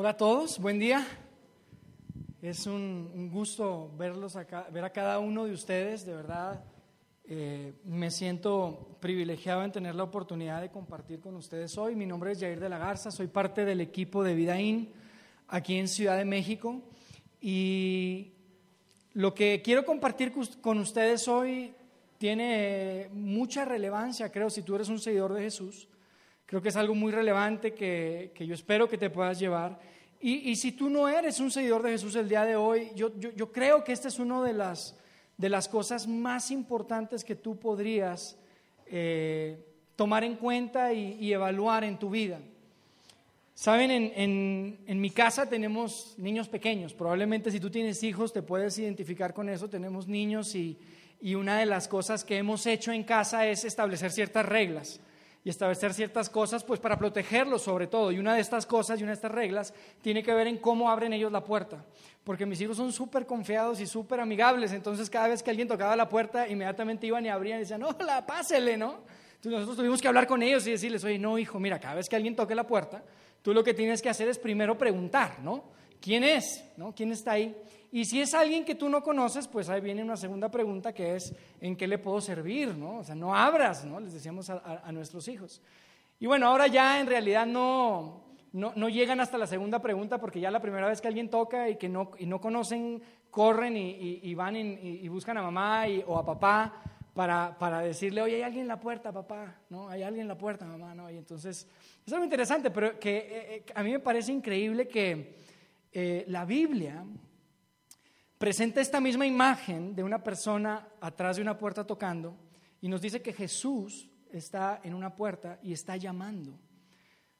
Hola a todos, buen día. Es un, gusto verlos ver a cada uno de ustedes, de verdad. Eh, me siento privilegiado en tener la oportunidad de compartir con ustedes hoy. Mi nombre es Jair de la Garza, soy parte del equipo de Vidaín aquí en Ciudad de México. Y lo que quiero compartir con ustedes hoy tiene mucha relevancia, creo, si tú eres un seguidor de Jesús. Creo que es algo muy relevante que, yo espero que te puedas llevar. Y, si tú no eres un seguidor de Jesús el día de hoy, yo, creo que esta es una de las, de las cosas más importantes que tú podrías eh, tomar en cuenta y, evaluar en tu vida. Saben, en, en, mi casa tenemos niños pequeños. Probablemente si tú tienes hijos te puedes identificar con eso. Tenemos niños y, y una de las cosas que hemos hecho en casa es establecer ciertas reglas y establecer ciertas cosas, pues para protegerlos sobre todo. Y una de estas cosas y una de estas reglas tiene que ver en cómo abren ellos la puerta. Porque mis hijos son súper confiados y súper amigables, entonces cada vez que alguien tocaba la puerta, inmediatamente iban y abrían y decían, hola, pásele, ¿no? Entonces nosotros tuvimos que hablar con ellos y decirles, oye, no, hijo, mira, cada vez que alguien toque la puerta, tú lo que tienes que hacer es primero preguntar, ¿no? ¿Quién es? ¿No? ¿Quién está ahí? Y si es alguien que tú no conoces, pues ahí viene una segunda pregunta que es, ¿en qué le puedo servir? ¿no? O sea, no abras, ¿no? Les decíamos a, nuestros hijos. Y bueno, ahora ya en realidad no, no, llegan hasta la segunda pregunta porque ya la primera vez que alguien toca y que no, y no conocen, corren y, van y, buscan a mamá o a papá para, para, decirle, oye, hay alguien en la puerta, papá, ¿no? Hay alguien en la puerta, mamá, ¿no? Y entonces, es algo interesante, pero que eh, eh, a mí me parece increíble que eh, la Biblia presenta esta misma imagen de una persona atrás de una puerta tocando y nos dice que Jesús está en una puerta y está llamando.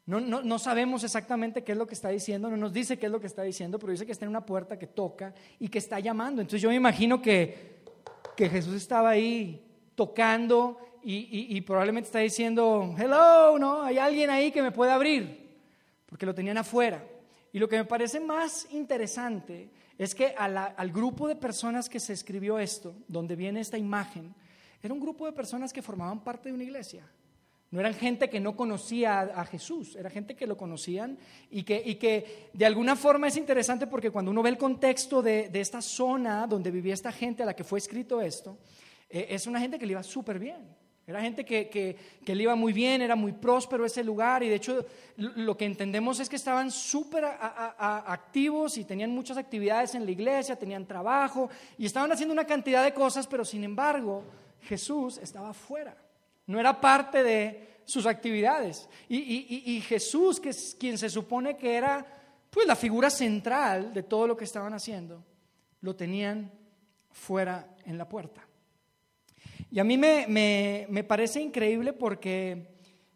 No, no, sabemos exactamente qué es lo que está diciendo, no nos dice qué es lo que está diciendo, pero dice que está en una puerta que toca y que está llamando. Entonces yo me imagino que, que Jesús estaba ahí tocando y, y, probablemente está diciendo, hello, ¿no? Hay alguien ahí que me puede abrir, porque lo tenían afuera. Y lo que me parece más interesante es que al grupo de personas que se escribió esto, donde viene esta imagen, era un grupo de personas que formaban parte de una iglesia. No eran gente que no conocía a, Jesús, era gente que lo conocían y que, y que, de alguna forma es interesante porque cuando uno ve el contexto de, esta zona donde vivía esta gente a la que fue escrito esto, eh, es una gente que le iba súper bien. Era gente que, que, le iba muy bien, era muy próspero ese lugar y de hecho lo que entendemos es que estaban súper activos y tenían muchas actividades en la iglesia, tenían trabajo y estaban haciendo una cantidad de cosas, pero sin embargo Jesús estaba fuera, no era parte de sus actividades. Y, y Jesús, que es quien se supone que era pues la figura central de todo lo que estaban haciendo, lo tenían fuera en la puerta. Y a mí me, parece increíble porque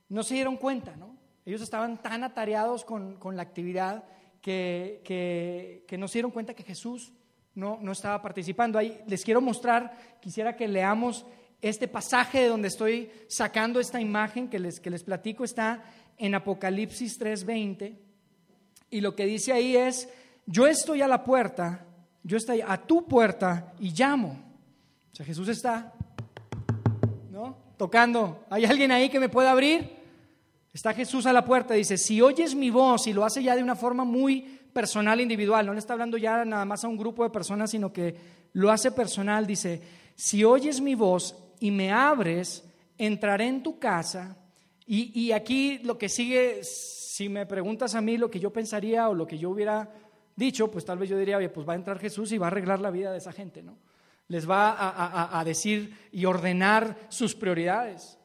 no se dieron cuenta, ¿no? Ellos estaban tan atareados con, la actividad que, que, no se dieron cuenta que Jesús no, no estaba participando. Ahí les quiero mostrar, quisiera que leamos este pasaje de donde estoy sacando esta imagen que les, que les platico, está en Apocalipsis 3:20. Y lo que dice ahí es, yo estoy a la puerta, yo estoy a tu puerta y llamo. O sea, Jesús está Tocando. ¿Hay alguien ahí que me pueda abrir? Está Jesús a la puerta, dice, si oyes mi voz, y lo hace ya de una forma muy personal, individual, no le está hablando ya nada más a un grupo de personas, sino que lo hace personal, dice, si oyes mi voz y me abres, entraré en tu casa, y, y aquí lo que sigue, si me preguntas a mí lo que yo pensaría o lo que yo hubiera dicho, pues tal vez yo diría, oye, pues va a entrar Jesús y va a arreglar la vida de esa gente, ¿no? Les va a, decir y ordenar sus prioridades.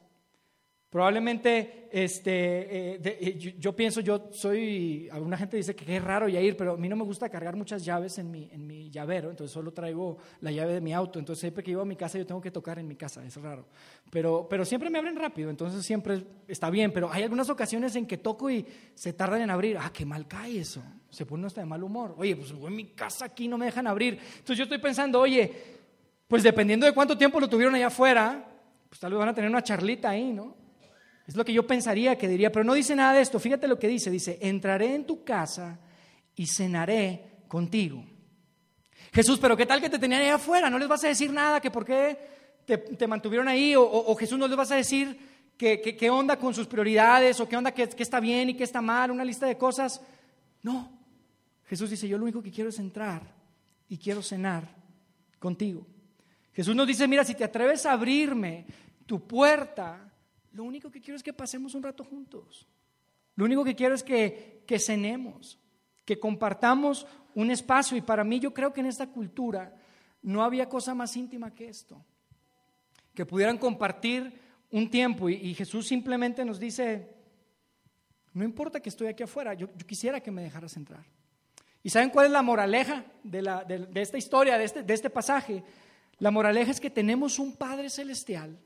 Probablemente, este, eh, eh, yo, pienso, yo soy, alguna gente dice que es raro ir, pero a mí no me gusta cargar muchas llaves en mi, en mi llavero, entonces solo traigo la llave de mi auto, entonces siempre que llego a mi casa yo tengo que tocar en mi casa, es raro. Pero, pero siempre me abren rápido, entonces siempre está bien, pero hay algunas ocasiones en que toco y se tardan en abrir, ah, qué mal cae eso, se pone hasta de mal humor, oye, pues en mi casa aquí no me dejan abrir, entonces yo estoy pensando, oye, pues dependiendo de cuánto tiempo lo tuvieron allá afuera, pues tal vez van a tener una charlita ahí, ¿no? Es lo que yo pensaría que diría, pero no dice nada de esto. Fíjate lo que dice, dice, entraré en tu casa y cenaré contigo. Jesús, pero ¿qué tal que te tenían allá afuera? ¿No les vas a decir nada? ¿Que por qué te, mantuvieron ahí? O, Jesús no les vas a decir qué onda con sus prioridades? ¿O qué onda qué está bien y qué está mal? Una lista de cosas. No, Jesús dice, yo lo único que quiero es entrar y quiero cenar contigo. Jesús nos dice, mira, si te atreves a abrirme tu puerta, lo único que quiero es que pasemos un rato juntos. Lo único que quiero es que, que cenemos, que compartamos un espacio. Y para mí yo creo que en esta cultura no había cosa más íntima que esto. Que pudieran compartir un tiempo. Y, Jesús simplemente nos dice, no importa que estoy aquí afuera, yo, quisiera que me dejaras entrar. ¿Y saben cuál es la moraleja de, la, de, esta historia, de este, de este pasaje? La moraleja es que tenemos un Padre Celestial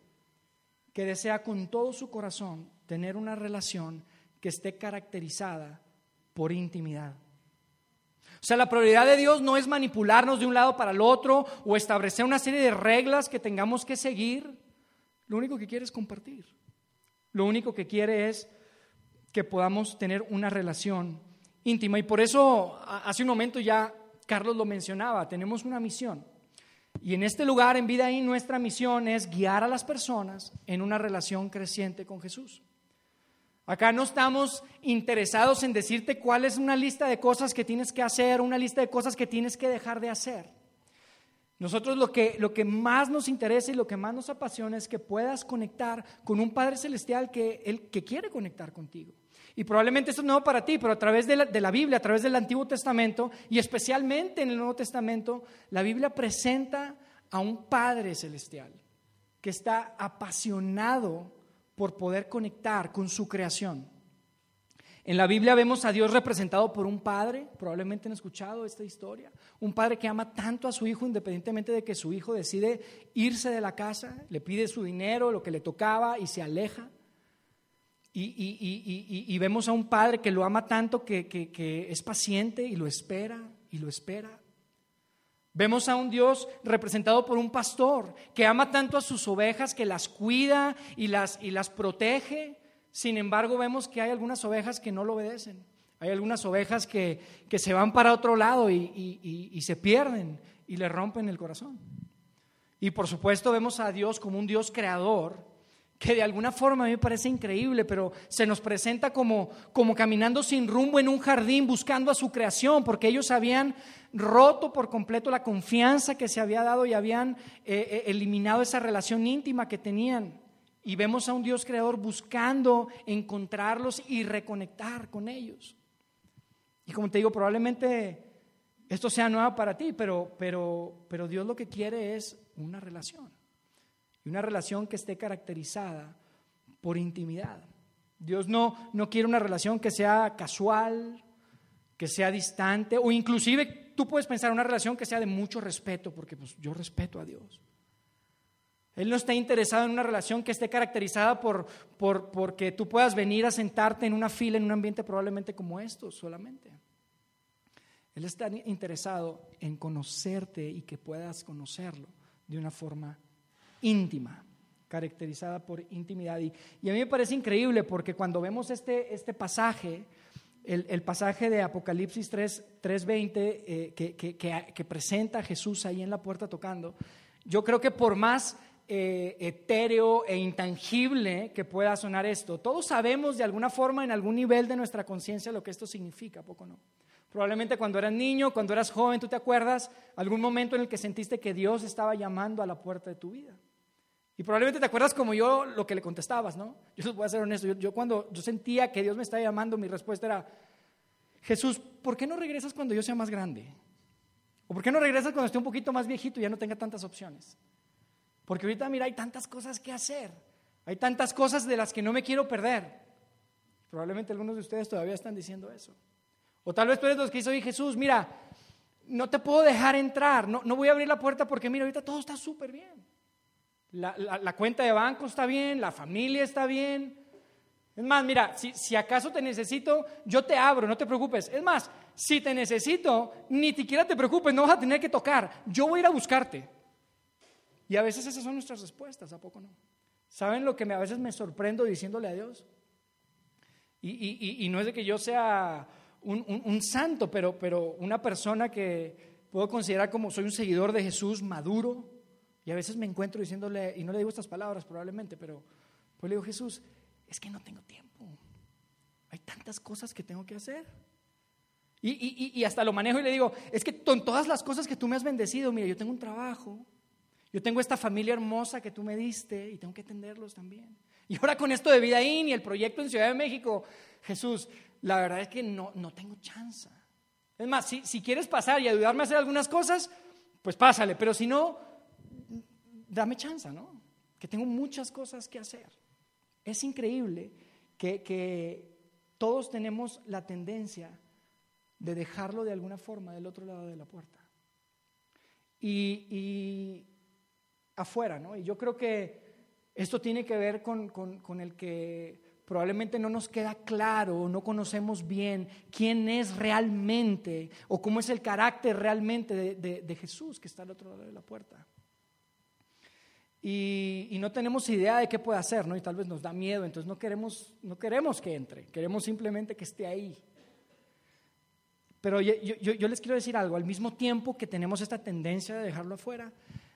que desea con todo su corazón tener una relación que esté caracterizada por intimidad. O sea, la prioridad de Dios no es manipularnos de un lado para el otro o establecer una serie de reglas que tengamos que seguir. Lo único que quiere es compartir. Lo único que quiere es que podamos tener una relación íntima. Y por eso, hace un momento ya Carlos lo mencionaba, tenemos una misión. Y en este lugar, en Vida ahí, nuestra misión es guiar a las personas en una relación creciente con Jesús. Acá no estamos interesados en decirte cuál es una lista de cosas que tienes que hacer, una lista de cosas que tienes que dejar de hacer. Nosotros lo que, lo que más nos interesa y lo que más nos apasiona es que puedas conectar con un Padre Celestial que, el, que quiere conectar contigo. Y probablemente esto es nuevo para ti, pero a través de la, de la, Biblia, a través del Antiguo Testamento y especialmente en el Nuevo Testamento, la Biblia presenta a un Padre Celestial que está apasionado por poder conectar con su creación. En la Biblia vemos a Dios representado por un padre, probablemente han escuchado esta historia, un padre que ama tanto a su hijo independientemente de que su hijo decide irse de la casa, le pide su dinero, lo que le tocaba y se aleja. Y, vemos a un padre que lo ama tanto que, que es paciente y lo espera y lo espera. Vemos a un Dios representado por un pastor que ama tanto a sus ovejas, que las cuida y las, y las protege. Sin embargo, vemos que hay algunas ovejas que no lo obedecen. Hay algunas ovejas que, que se van para otro lado y, y se pierden y le rompen el corazón. Y por supuesto vemos a Dios como un Dios creador que de alguna forma a mí me parece increíble, pero se nos presenta como, como caminando sin rumbo en un jardín buscando a su creación, porque ellos habían roto por completo la confianza que se había dado y habían eh, eh, eliminado esa relación íntima que tenían. Y vemos a un Dios creador buscando encontrarlos y reconectar con ellos. Y como te digo, probablemente esto sea nuevo para ti, pero, pero, pero Dios lo que quiere es una relación. Y una relación que esté caracterizada por intimidad. Dios no, no quiere una relación que sea casual, que sea distante, o inclusive tú puedes pensar una relación que sea de mucho respeto, porque pues, yo respeto a Dios. Él no está interesado en una relación que esté caracterizada por, por, porque tú puedas venir a sentarte en una fila en un ambiente probablemente como estos solamente. Él está interesado en conocerte y que puedas conocerlo de una forma íntima, caracterizada por intimidad. Y, a mí me parece increíble porque cuando vemos este, este pasaje, el, pasaje de Apocalipsis 3, 3.20 eh, que, que, presenta a Jesús ahí en la puerta tocando, yo creo que por más eh, etéreo e intangible que pueda sonar esto, todos sabemos de alguna forma en algún nivel de nuestra conciencia lo que esto significa, poco no? Probablemente cuando eras niño, cuando eras joven, tú te acuerdas algún momento en el que sentiste que Dios estaba llamando a la puerta de tu vida. Y probablemente te acuerdas como yo lo que le contestabas, ¿no? Yo les voy a ser honesto. Yo, cuando yo sentía que Dios me estaba llamando, mi respuesta era, Jesús, ¿por qué no regresas cuando yo sea más grande? ¿O por qué no regresas cuando esté un poquito más viejito y ya no tenga tantas opciones? Porque ahorita, mira, hay tantas cosas que hacer. Hay tantas cosas de las que no me quiero perder. Probablemente algunos de ustedes todavía están diciendo eso. O tal vez tú eres los que dice, oye Jesús, mira, no te puedo dejar entrar, no, no voy a abrir la puerta porque mira, ahorita todo está súper bien. La, cuenta de banco está bien, la familia está bien. Es más, mira, si, si, acaso te necesito, yo te abro, no te preocupes. Es más, si te necesito, ni siquiera te preocupes, no vas a tener que tocar. Yo voy a ir a buscarte. Y a veces esas son nuestras respuestas, ¿a poco no? ¿Saben lo que me, a veces me sorprendo diciéndole a Dios? Y, no es de que yo sea un, un santo, pero, pero una persona que puedo considerar como soy un seguidor de Jesús maduro, y a veces me encuentro diciéndole, y no le digo estas palabras probablemente, pero pues le digo, Jesús, es que no tengo tiempo. Hay tantas cosas que tengo que hacer. Y, hasta lo manejo y le digo, es que con todas las cosas que tú me has bendecido, mira, yo tengo un trabajo, yo tengo esta familia hermosa que tú me diste y tengo que atenderlos también. Y ahora con esto de Vida In y el proyecto en Ciudad de México, Jesús, la verdad es que no, no tengo chance. Es más, si, si quieres pasar y ayudarme a hacer algunas cosas, pues pásale, pero si no, dame chance, ¿no? Que tengo muchas cosas que hacer. Es increíble que, que todos tenemos la tendencia de dejarlo de alguna forma del otro lado de la puerta. Y, afuera, ¿no? Y yo creo que esto tiene que ver con, el que probablemente no nos queda claro, no conocemos bien quién es realmente o cómo es el carácter realmente de, Jesús que está al otro lado de la puerta. Y, no tenemos idea de qué puede hacer, ¿no? Y tal vez nos da miedo, entonces no queremos, no queremos que entre, queremos simplemente que esté ahí. Pero yo, les quiero decir algo, al mismo tiempo que tenemos esta tendencia de dejarlo afuera,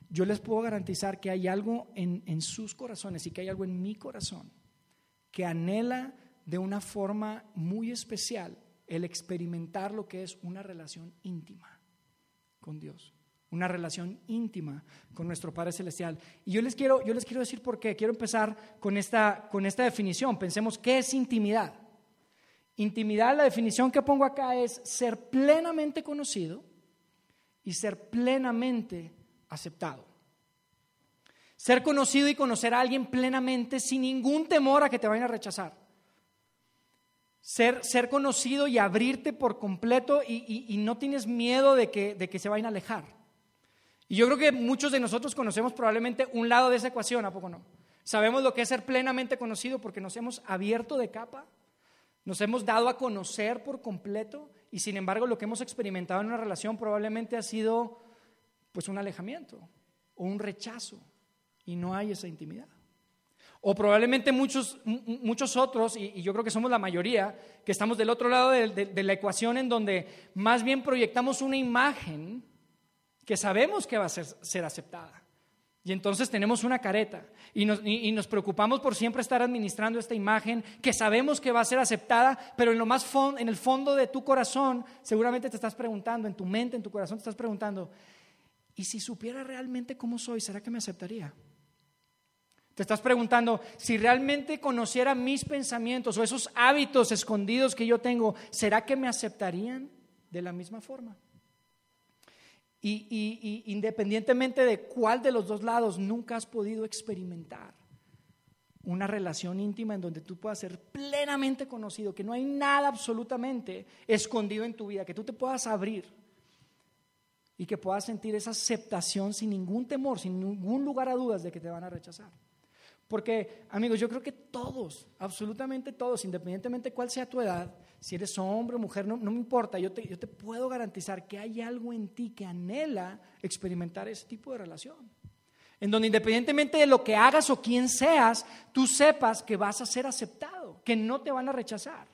yo les puedo garantizar que hay algo en, en sus corazones y que hay algo en mi corazón que anhela de una forma muy especial el experimentar lo que es una relación íntima con Dios, una relación íntima con nuestro Padre Celestial. Y yo les quiero, yo les quiero decir por qué. Quiero empezar con esta, con esta definición. Pensemos, ¿qué es intimidad? Intimidad, la definición que pongo acá es ser plenamente conocido y ser plenamente aceptado. Ser conocido y conocer a alguien plenamente sin ningún temor a que te vayan a rechazar. Ser, ser conocido y abrirte por completo y, no tienes miedo de que, de que se vayan a alejar. Y yo creo que muchos de nosotros conocemos probablemente un lado de esa ecuación, ¿a poco no? Sabemos lo que es ser plenamente conocido porque nos hemos abierto de capa nos hemos dado a conocer por completo y sin embargo lo que hemos experimentado en una relación probablemente ha sido pues un alejamiento o un rechazo y no hay esa intimidad. O probablemente muchos, muchos otros, y, yo creo que somos la mayoría, que estamos del otro lado de la ecuación en donde más bien proyectamos una imagen que sabemos que va a ser, ser aceptada. Y entonces tenemos una careta y nos, preocupamos por siempre estar administrando esta imagen que sabemos que va a ser aceptada, pero en lo más en el fondo de tu corazón seguramente te estás preguntando, en tu mente, en tu corazón te estás preguntando, ¿y si supiera realmente cómo soy, será que me aceptaría? Te estás preguntando, si realmente conociera mis pensamientos o esos hábitos escondidos que yo tengo, ¿será que me aceptarían de la misma forma? Y, independientemente de cuál de los dos lados, nunca has podido experimentar una relación íntima en donde tú puedas ser plenamente conocido, que no hay nada absolutamente escondido en tu vida, que tú te puedas abrir y que puedas sentir esa aceptación sin ningún temor, sin ningún lugar a dudas de que te van a rechazar. Porque, amigos, yo creo que todos, absolutamente todos, independientemente de cuál sea tu edad, si eres hombre o mujer, no, me importa, yo te, puedo garantizar que hay algo en ti que anhela experimentar ese tipo de relación. En donde independientemente de lo que hagas o quién seas, tú sepas que vas a ser aceptado, que no te van a rechazar.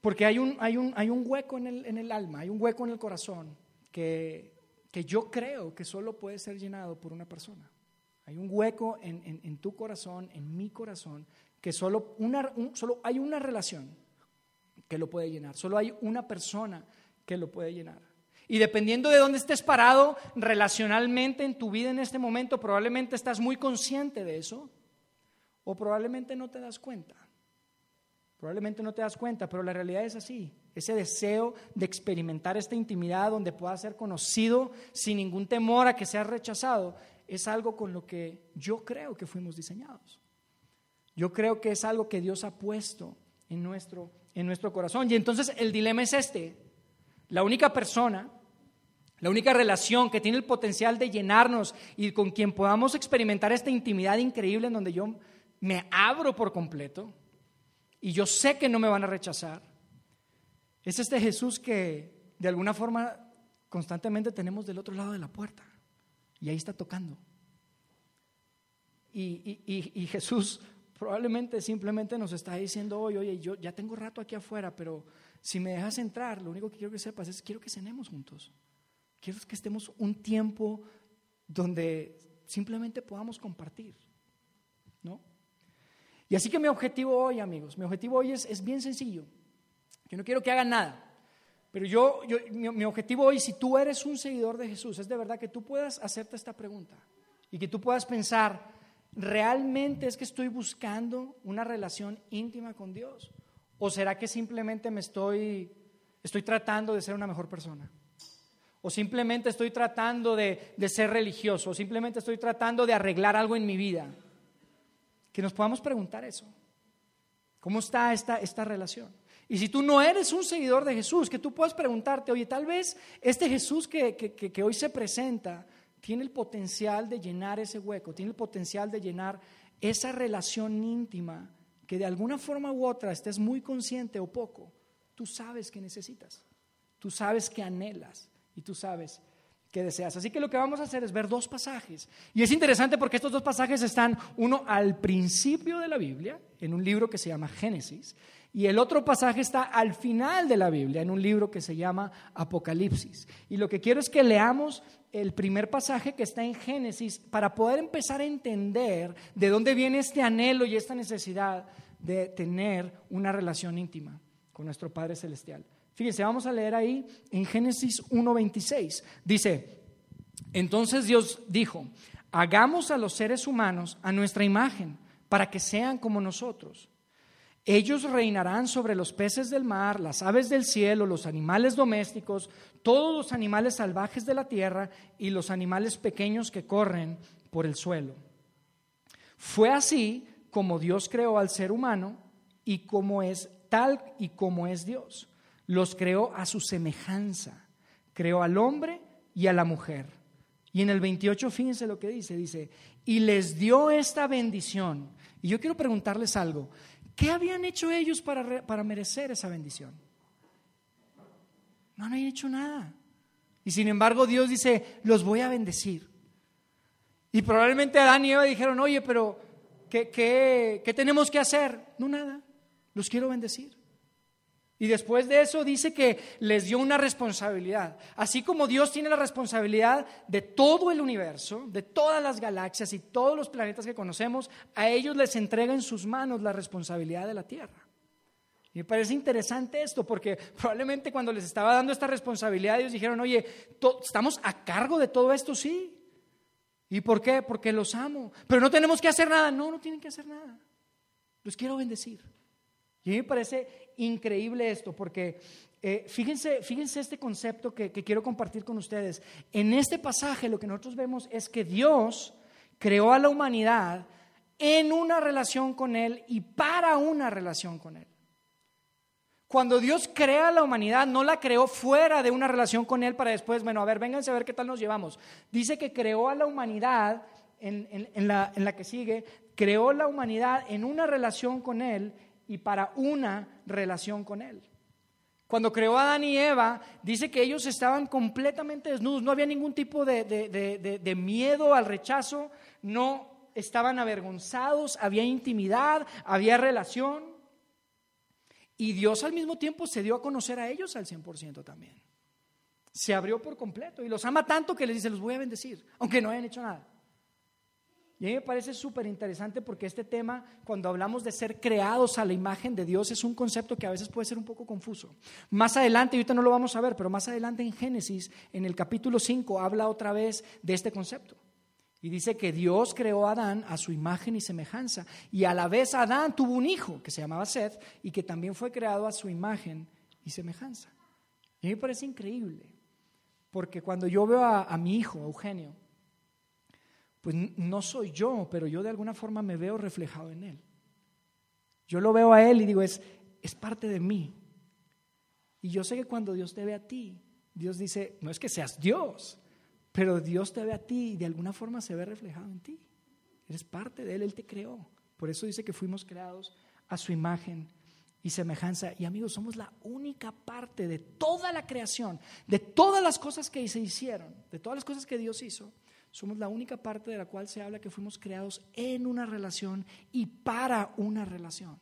Porque hay un, hay un, hueco en el, alma, hay un hueco en el corazón que, yo creo que solo puede ser llenado por una persona. Hay un hueco en, en, tu corazón, en mi corazón, que solo, una, solo hay una relación que lo puede llenar, solo hay una persona que lo puede llenar. Y dependiendo de dónde estés parado relacionalmente en tu vida en este momento, probablemente estás muy consciente de eso o probablemente no te das cuenta. Probablemente no te das cuenta, pero la realidad es así. Ese deseo de experimentar esta intimidad donde puedas ser conocido sin ningún temor a que seas rechazado, es algo con lo que yo creo que fuimos diseñados. Yo creo que es algo que Dios ha puesto en nuestro, en nuestro corazón. Y entonces el dilema es este. La única persona, la única relación que tiene el potencial de llenarnos y con quien podamos experimentar esta intimidad increíble en donde yo me abro por completo y yo sé que no me van a rechazar, es este Jesús que de alguna forma constantemente tenemos del otro lado de la puerta y ahí está tocando. Y, y Jesús Probablemente simplemente nos está diciendo hoy, oye, yo ya tengo rato aquí afuera, pero si me dejas entrar, lo único que quiero que sepas es quiero que cenemos juntos. Quiero que estemos un tiempo donde simplemente podamos compartir. ¿No? Y así que mi objetivo hoy, amigos, mi objetivo hoy es, es bien sencillo. Yo no quiero que hagan nada. Pero yo, mi, objetivo hoy, si tú eres un seguidor de Jesús, es de verdad que tú puedas hacerte esta pregunta y que tú puedas pensar, ¿realmente es que estoy buscando una relación íntima con Dios? ¿O será que simplemente me estoy, estoy tratando de ser una mejor persona? ¿O simplemente estoy tratando de, de ser religioso? ¿O simplemente estoy tratando de arreglar algo en mi vida? Que nos podamos preguntar eso. ¿Cómo está esta, esta relación? Y si tú no eres un seguidor de Jesús, que tú puedas preguntarte, oye, tal vez este Jesús que, que, hoy se presenta tiene el potencial de llenar ese hueco, tiene el potencial de llenar esa relación íntima que de alguna forma u otra estés muy consciente o poco, tú sabes que necesitas, tú sabes que anhelas y tú sabes que deseas. Así que lo que vamos a hacer es ver dos pasajes. Y es interesante porque estos dos pasajes están uno al principio de la Biblia, en un libro que se llama Génesis, y el otro pasaje está al final de la Biblia, en un libro que se llama Apocalipsis. Y lo que quiero es que leamos el primer pasaje que está en Génesis para poder empezar a entender de dónde viene este anhelo y esta necesidad de tener una relación íntima con nuestro Padre Celestial. Fíjense, vamos a leer ahí en Génesis 1.26. Dice, entonces Dios dijo, hagamos a los seres humanos a nuestra imagen para que sean como nosotros. Ellos reinarán sobre los peces del mar, las aves del cielo, los animales domésticos, todos los animales salvajes de la tierra y los animales pequeños que corren por el suelo. Fue así como Dios creó al ser humano y como es tal y como es Dios. Los creó a su semejanza. Creó al hombre y a la mujer. Y en el 28, fíjense lo que dice, dice, y les dio esta bendición. Y yo quiero preguntarles algo. ¿Qué habían hecho ellos para, para merecer esa bendición? No, no habían hecho nada. Y sin embargo Dios dice, los voy a bendecir. Y probablemente Adán y Eva dijeron, oye, pero ¿qué, qué, qué tenemos que hacer? No, nada, los quiero bendecir. Y después de eso dice que les dio una responsabilidad. Así como Dios tiene la responsabilidad de todo el universo, de todas las galaxias y todos los planetas que conocemos, a ellos les entrega en sus manos la responsabilidad de la Tierra. Y me parece interesante esto porque probablemente cuando les estaba dando esta responsabilidad ellos dijeron, oye, estamos a cargo de todo esto, sí. ¿Y por qué? Porque los amo. Pero no tenemos que hacer nada. No, no tienen que hacer nada. Los quiero bendecir. Y a mí me parece increíble esto, porque eh, fíjense, fíjense este concepto que, quiero compartir con ustedes. En este pasaje lo que nosotros vemos es que Dios creó a la humanidad en una relación con Él y para una relación con Él. Cuando Dios crea a la humanidad, no la creó fuera de una relación con Él para después, bueno, a ver, vénganse a ver qué tal nos llevamos. Dice que creó a la humanidad en, la, en la que sigue, creó la humanidad en una relación con Él y para una relación con Él. Cuando creó a Adán y Eva, dice que ellos estaban completamente desnudos, no había ningún tipo de, de, miedo al rechazo, no estaban avergonzados, había intimidad, había relación. Y Dios al mismo tiempo se dio a conocer a ellos al 100% también. Se abrió por completo y los ama tanto que les dice, los voy a bendecir, aunque no hayan hecho nada. Y a mí me parece súper interesante porque este tema, cuando hablamos de ser creados a la imagen de Dios, es un concepto que a veces puede ser un poco confuso. Más adelante, ahorita no lo vamos a ver, pero más adelante en Génesis, en el capítulo 5, habla otra vez de este concepto. Y dice que Dios creó a Adán a su imagen y semejanza. Y a la vez Adán tuvo un hijo que se llamaba Seth y que también fue creado a su imagen y semejanza. Y a mí me parece increíble, porque cuando yo veo a, a mi hijo, Eugenio, pues no soy yo, pero yo de alguna forma me veo reflejado en Él. Yo lo veo a Él y digo, es, es parte de mí. Y yo sé que cuando Dios te ve a ti, Dios dice, no es que seas Dios, pero Dios te ve a ti y de alguna forma se ve reflejado en ti. Eres parte de Él, Él te creó. Por eso dice que fuimos creados a su imagen y semejanza. Y amigos, somos la única parte de toda la creación, de todas las cosas que se hicieron, de todas las cosas que Dios hizo, somos la única parte de la cual se habla que fuimos creados en una relación y para una relación.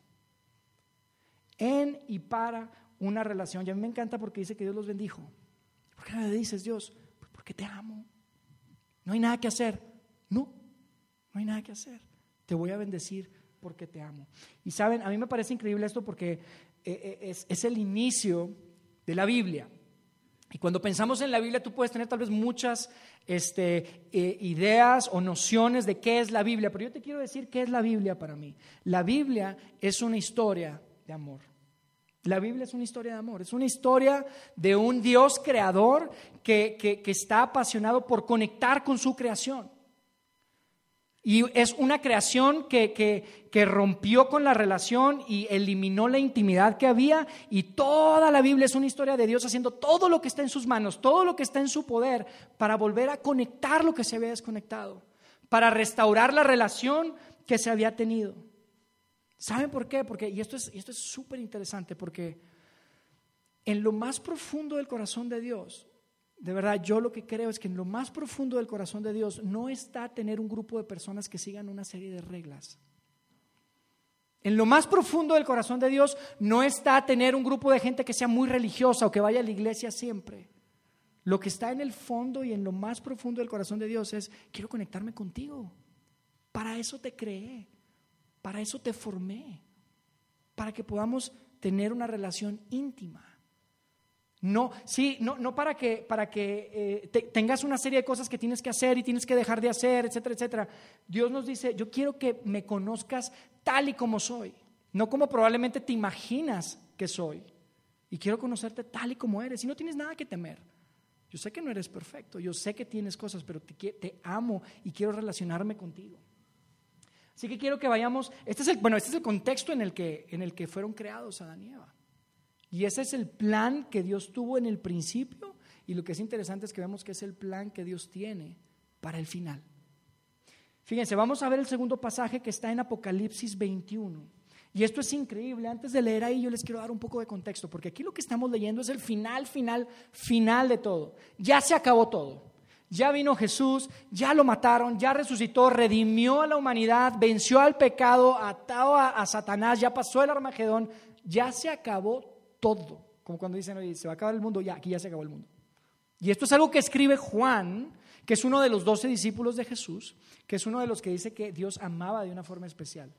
En y para una relación. Y a mí me encanta porque dice que Dios los bendijo. ¿Por qué me dices Dios? Pues porque te amo. No hay nada que hacer. No, no hay nada que hacer. Te voy a bendecir porque te amo. Y saben, a mí me parece increíble esto porque eh, eh, es, es el inicio de la Biblia. Y cuando pensamos en la Biblia, tú puedes tener tal vez muchas este, eh, ideas o nociones de qué es la Biblia, pero yo te quiero decir qué es la Biblia para mí. La Biblia es una historia de amor. La Biblia es una historia de amor, es una historia de un Dios creador que, que está apasionado por conectar con su creación. Y es una creación que, rompió con la relación y eliminó la intimidad que había. Y toda la Biblia es una historia de Dios haciendo todo lo que está en sus manos, todo lo que está en su poder para volver a conectar lo que se había desconectado, para restaurar la relación que se había tenido. ¿Saben por qué? Porque, y esto es súper interesante, porque en lo más profundo del corazón de Dios, de verdad, yo lo que creo es que en lo más profundo del corazón de Dios no está tener un grupo de personas que sigan una serie de reglas. En lo más profundo del corazón de Dios no está tener un grupo de gente que sea muy religiosa o que vaya a la iglesia siempre. Lo que está en el fondo y en lo más profundo del corazón de Dios es, quiero conectarme contigo. Para eso te creé, para eso te formé, para que podamos tener una relación íntima. No, sí, no, no para que, para que eh, tengas una serie de cosas que tienes que hacer y tienes que dejar de hacer, etcétera, etcétera. Dios nos dice, yo quiero que me conozcas tal y como soy, no como probablemente te imaginas que soy. Y quiero conocerte tal y como eres. Y no tienes nada que temer. Yo sé que no eres perfecto, yo sé que tienes cosas, pero te, amo y quiero relacionarme contigo. Así que quiero que vayamos, este es el, bueno, este es el contexto en el que, en el que fueron creados Adán y Eva. Y ese es el plan que Dios tuvo en el principio y lo que es interesante es que vemos que es el plan que Dios tiene para el final. Fíjense, vamos a ver el segundo pasaje que está en Apocalipsis 21. Y esto es increíble. Antes de leer ahí yo les quiero dar un poco de contexto, porque aquí lo que estamos leyendo es el final, final, final de todo. Ya se acabó todo. Ya vino Jesús, ya lo mataron, ya resucitó, redimió a la humanidad, venció al pecado, atado a, a Satanás, ya pasó el Armagedón, ya se acabó todo. Como cuando dicen, oye, se va a acabar el mundo, ya, aquí ya se acabó el mundo. Y esto es algo que escribe Juan, que es uno de los doce discípulos de Jesús, que es uno de los que dice que Dios amaba de una forma especial.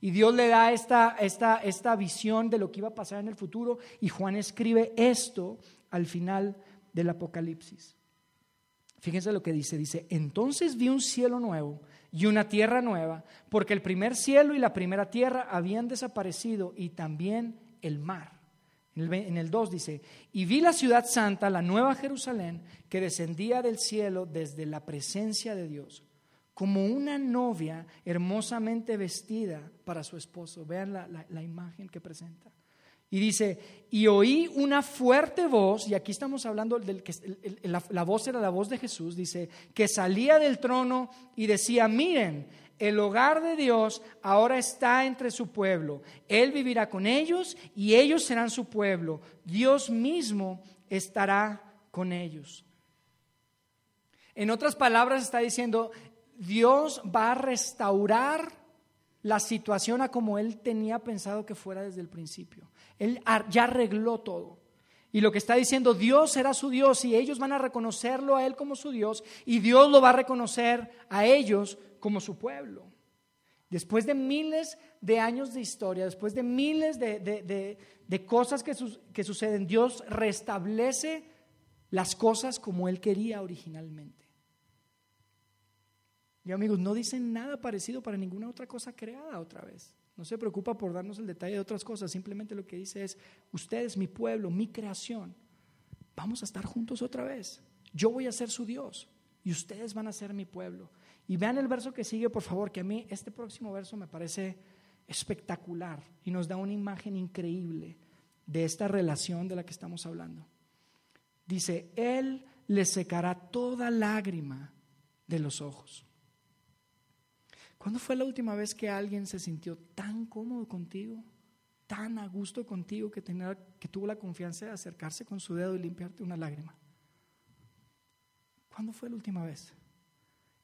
Y Dios le da esta, esta, esta visión de lo que iba a pasar en el futuro, y Juan escribe esto al final del Apocalipsis. Fíjense lo que dice, dice, entonces vi un cielo nuevo y una tierra nueva, porque el primer cielo y la primera tierra habían desaparecido y también el mar. En el 2 dice, y vi la ciudad santa, la nueva Jerusalén, que descendía del cielo desde la presencia de Dios, como una novia hermosamente vestida para su esposo. Vean la, imagen que presenta. Y dice, y oí una fuerte voz, y aquí estamos hablando del que la voz era la voz de Jesús, dice, que salía del trono y decía, miren, el hogar de Dios ahora está entre su pueblo. Él vivirá con ellos y ellos serán su pueblo. Dios mismo estará con ellos. En otras palabras está diciendo, Dios va a restaurar la situación a como Él tenía pensado que fuera desde el principio. Él ya arregló todo. Y lo que está diciendo, Dios será su Dios y ellos van a reconocerlo a Él como su Dios y Dios lo va a reconocer a ellos como su pueblo. Después de miles de años de historia, después de miles de, cosas que, que suceden, Dios restablece las cosas como Él quería originalmente. Y amigos, no dicen nada parecido para ninguna otra cosa creada otra vez. No se preocupa por darnos el detalle de otras cosas, simplemente lo que dice es, ustedes, mi pueblo, mi creación, vamos a estar juntos otra vez. Yo voy a ser su Dios y ustedes van a ser mi pueblo. Y vean el verso que sigue, por favor, que a mí este próximo verso me parece espectacular y nos da una imagen increíble de esta relación de la que estamos hablando. Dice, Él le secará toda lágrima de los ojos. ¿Cuándo fue la última vez que alguien se sintió tan cómodo contigo, tan a gusto contigo, que, que tuvo la confianza de acercarse con su dedo y limpiarte una lágrima? ¿Cuándo fue la última vez?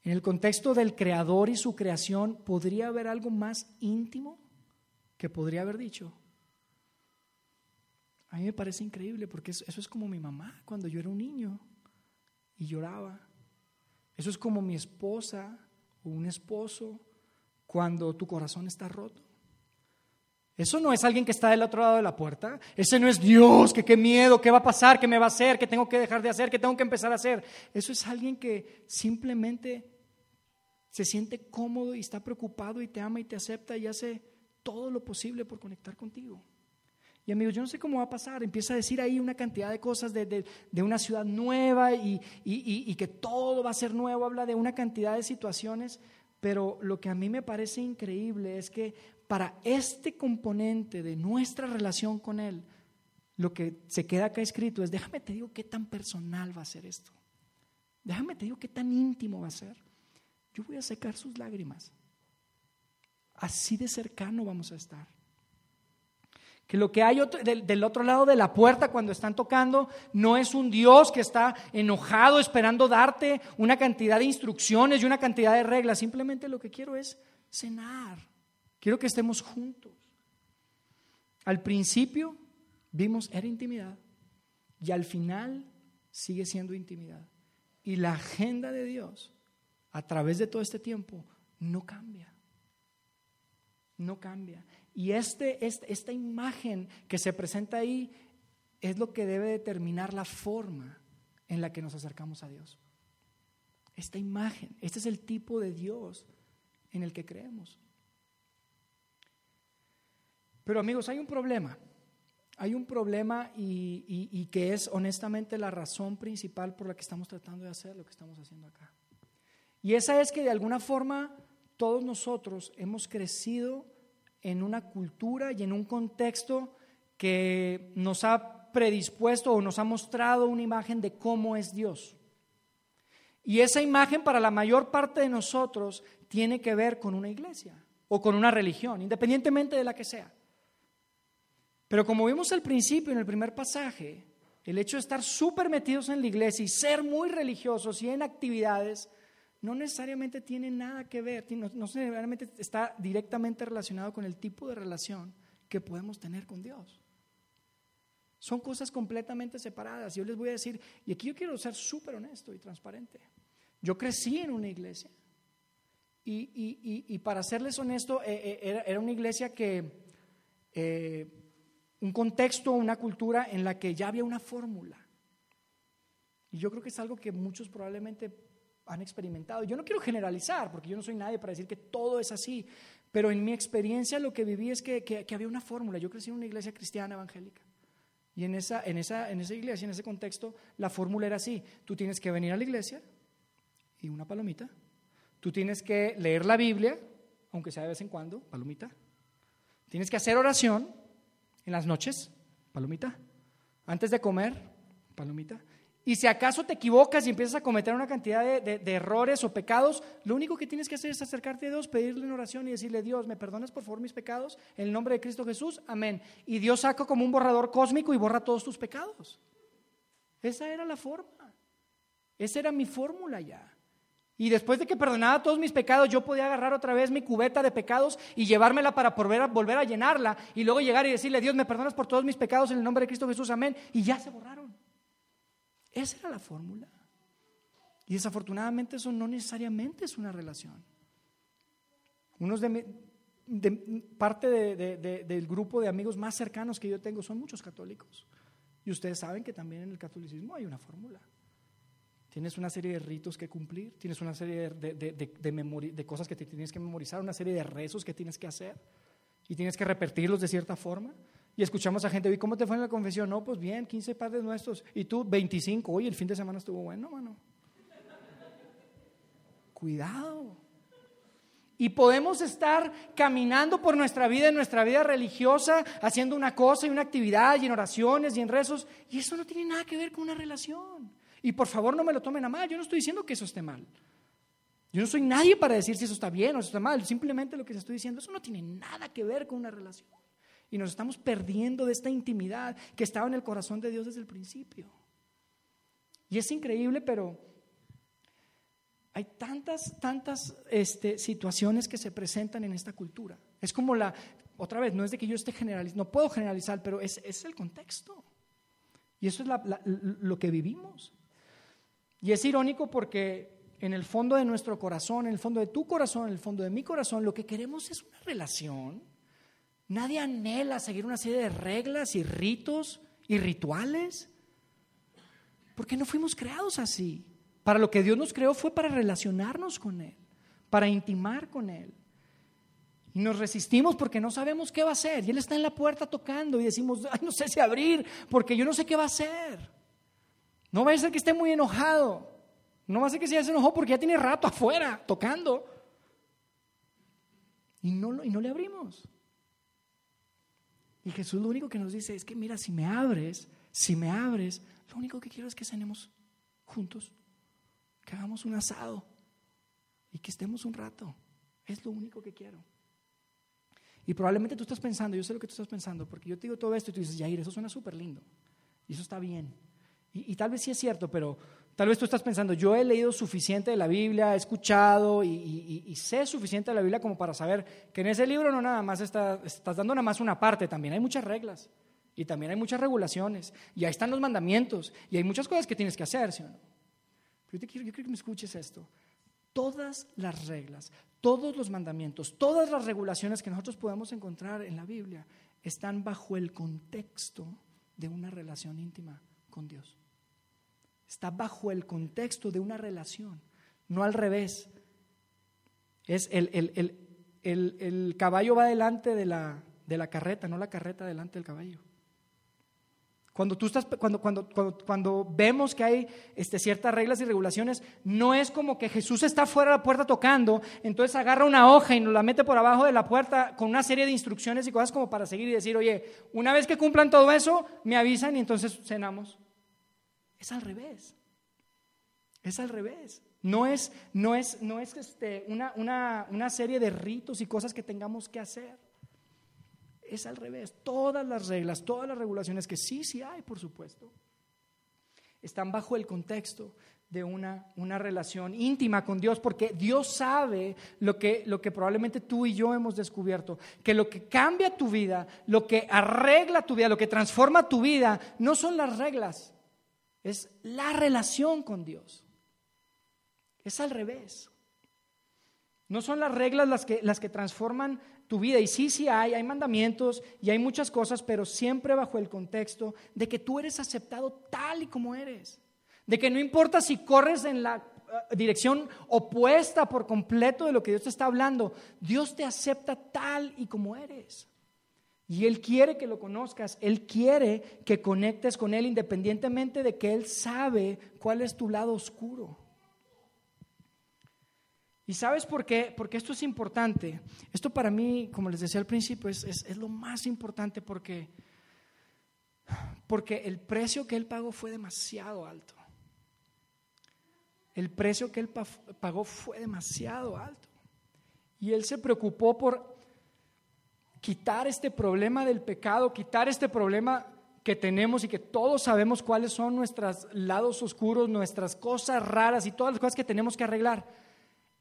En el contexto del creador y su creación, ¿podría haber algo más íntimo que podría haber dicho? A mí me parece increíble porque eso es como mi mamá cuando yo era un niño y lloraba. Eso es como mi esposa o un esposo cuando tu corazón está roto. Eso no es alguien que está del otro lado de la puerta. Ese no es Dios, que qué miedo, qué va a pasar, qué me va a hacer, qué tengo que dejar de hacer, qué tengo que empezar a hacer. Eso es alguien que simplemente se siente cómodo y está preocupado y te ama y te acepta y hace todo lo posible por conectar contigo. Y amigos, yo no sé cómo va a pasar. Empieza a decir ahí una cantidad de cosas de, una ciudad nueva y, y que todo va a ser nuevo. Habla de una cantidad de situaciones. Pero lo que a mí me parece increíble es que para este componente de nuestra relación con Él, lo que se queda acá escrito es, déjame te digo qué tan personal va a ser esto. Déjame te digo qué tan íntimo va a ser. Yo voy a secar sus lágrimas. Así de cercano vamos a estar. Que lo que hay del, del, otro lado de la puerta cuando están tocando no es un Dios que está enojado esperando darte una cantidad de instrucciones y una cantidad de reglas. Simplemente lo que quiero es cenar. Quiero que estemos juntos. Al principio vimos era intimidad y al final sigue siendo intimidad. Y la agenda de Dios a través de todo este tiempo no cambia. No cambia. Y este, este, esta imagen que se presenta ahí es lo que debe determinar la forma en la que nos acercamos a Dios. Esta imagen, este es el tipo de Dios en el que creemos. Pero amigos, hay un problema. Hay un problema y, que es honestamente la razón principal por la que estamos tratando de hacer lo que estamos haciendo acá. Y esa es que de alguna forma todos nosotros hemos crecido en una cultura y en un contexto que nos ha predispuesto o nos ha mostrado una imagen de cómo es Dios. Y esa imagen para la mayor parte de nosotros tiene que ver con una iglesia o con una religión, independientemente de la que sea. Pero como vimos al principio en el primer pasaje, el hecho de estar súper metidos en la iglesia y ser muy religiosos y en actividades no necesariamente tiene nada que ver, no, necesariamente está directamente relacionado con el tipo de relación que podemos tener con Dios. Son cosas completamente separadas. Yo les voy a decir, y aquí yo quiero ser súper honesto y transparente. Yo crecí en una iglesia y, para serles honesto, eh, eh, era, una iglesia que... Eh, un contexto, una cultura en la que ya había una fórmula. Y yo creo que es algo que muchos probablemente han experimentado. Yo no quiero generalizar, porque yo no soy nadie para decir que todo es así, pero en mi experiencia lo que viví es que, había una fórmula. Yo crecí en una iglesia cristiana evangélica. Y en esa, en, esa, en esa iglesia, en ese contexto, la fórmula era así. Tú tienes que venir a la iglesia y una palomita. Tú tienes que leer la Biblia, aunque sea de vez en cuando, palomita. Tienes que hacer oración en las noches, palomita. Antes de comer, palomita. Y si acaso te equivocas y empiezas a cometer una cantidad de, errores o pecados, lo único que tienes que hacer es acercarte a Dios, pedirle una oración y decirle, Dios, ¿me perdonas por favor mis pecados? En el nombre de Cristo Jesús, amén. Y Dios saca como un borrador cósmico y borra todos tus pecados. Esa era la forma. Esa era mi fórmula ya. Y después de que perdonaba todos mis pecados, yo podía agarrar otra vez mi cubeta de pecados y llevármela para volver a, volver a llenarla y luego llegar y decirle, Dios, me perdonas por todos mis pecados en el nombre de Cristo Jesús, amén. Y ya se borraron. Esa era la fórmula. Y desafortunadamente eso no necesariamente es una relación. Unos de, parte del grupo de amigos más cercanos que yo tengo son muchos católicos. Y ustedes saben que también en el catolicismo hay una fórmula. Tienes una serie de ritos que cumplir, tienes una serie de, de, cosas que tienes que memorizar, una serie de rezos que tienes que hacer y tienes que repetirlos de cierta forma. Y escuchamos a gente, ¿y cómo te fue en la confesión? No, pues bien, 15 padres nuestros. Y tú, 25. Oye, el fin de semana estuvo bueno, mano. Cuidado. Y podemos estar caminando por nuestra vida, en nuestra vida religiosa, haciendo una cosa y una actividad, y en oraciones y en rezos, y eso no tiene nada que ver con una relación. Y por favor no me lo tomen a mal, yo no estoy diciendo que eso esté mal. Yo no soy nadie para decir si eso está bien o eso está mal. Simplemente lo que les estoy diciendo, eso no tiene nada que ver con una relación. Y nos estamos perdiendo de esta intimidad que estaba en el corazón de Dios desde el principio. Y es increíble, pero hay tantas, tantas este, situaciones que se presentan en esta cultura. Es como la, otra vez, no es de que yo esté generalizando, no puedo generalizar, pero es, es el contexto. Y eso es lo que vivimos. Y es irónico porque en el fondo de nuestro corazón, en el fondo de tu corazón, en el fondo de mi corazón, lo que queremos es una relación. Nadie anhela seguir una serie de reglas y ritos y rituales. Porque no fuimos creados así. Para lo que Dios nos creó fue para relacionarnos con Él, para intimar con Él. Y nos resistimos porque no sabemos qué va a hacer. Y Él está en la puerta tocando y decimos, Ay, no sé si abrir, porque yo no sé qué va a hacer. No va a ser que esté muy enojado. No va a ser que se haya enojado porque ya tiene rato afuera tocando. Y no, y no le abrimos. Y Jesús lo único que nos dice es que, mira, si me abres, si me abres, lo único que quiero es que cenemos juntos, que hagamos un asado y que estemos un rato. Es lo único que quiero. Y probablemente tú estás pensando, yo sé lo que tú estás pensando, porque yo te digo todo esto y tú dices, Yair, eso suena súper lindo. Y eso está bien. Y, tal vez sí es cierto, pero tal vez tú estás pensando, yo he leído suficiente de la Biblia, he escuchado y, sé suficiente de la Biblia como para saber que en ese libro no nada más está, estás dando nada más una parte, también hay muchas reglas y también hay muchas regulaciones y ahí están los mandamientos y hay muchas cosas que tienes que hacer, ¿sí o no? Yo, te quiero, yo quiero que me escuches esto. Todas las reglas, todos los mandamientos, todas las regulaciones que nosotros podemos encontrar en la Biblia están bajo el contexto de una relación íntima con Dios. Está bajo el contexto de una relación, no al revés. Es el, el, caballo va delante de la, de la carreta, no la carreta delante del caballo. Cuando, tú estás, cuando, cuando, cuando, vemos que hay este, ciertas reglas y regulaciones, no es como que Jesús está fuera de la puerta tocando, entonces agarra una hoja y nos la mete por abajo de la puerta con una serie de instrucciones y cosas como para seguir y decir, oye, una vez que cumplan todo eso, me avisan y entonces cenamos. Es al revés. Es al revés. No es, no es, no es este, una, una, una serie de ritos y cosas que tengamos que hacer. Es al revés. Todas las reglas, todas las regulaciones, que sí, sí hay, por supuesto, están bajo el contexto de una, una relación íntima con Dios, porque Dios sabe lo que, lo que probablemente tú y yo hemos descubierto, que lo que cambia tu vida, lo que arregla tu vida, lo que transforma tu vida, no son las reglas, es la relación con Dios. Es al revés. No son las reglas las que, las que transforman tu vida. Y sí, sí hay, hay mandamientos y hay muchas cosas, pero siempre bajo el contexto de que tú eres aceptado tal y como eres. De que no importa si corres en la eh, dirección opuesta por completo de lo que Dios te está hablando, Dios te acepta tal y como eres. Y Él quiere que lo conozcas, Él quiere que conectes con Él independientemente de que Él sabe cuál es tu lado oscuro. ¿Y sabes por qué? Porque esto es importante. Esto para mí, como les decía al principio, es, lo más importante porque, porque el precio que él pagó fue demasiado alto. El precio que él pagó fue demasiado alto. Y él se preocupó por quitar este problema del pecado, quitar este problema que tenemos y que todos sabemos cuáles son nuestros lados oscuros, nuestras cosas raras y todas las cosas que tenemos que arreglar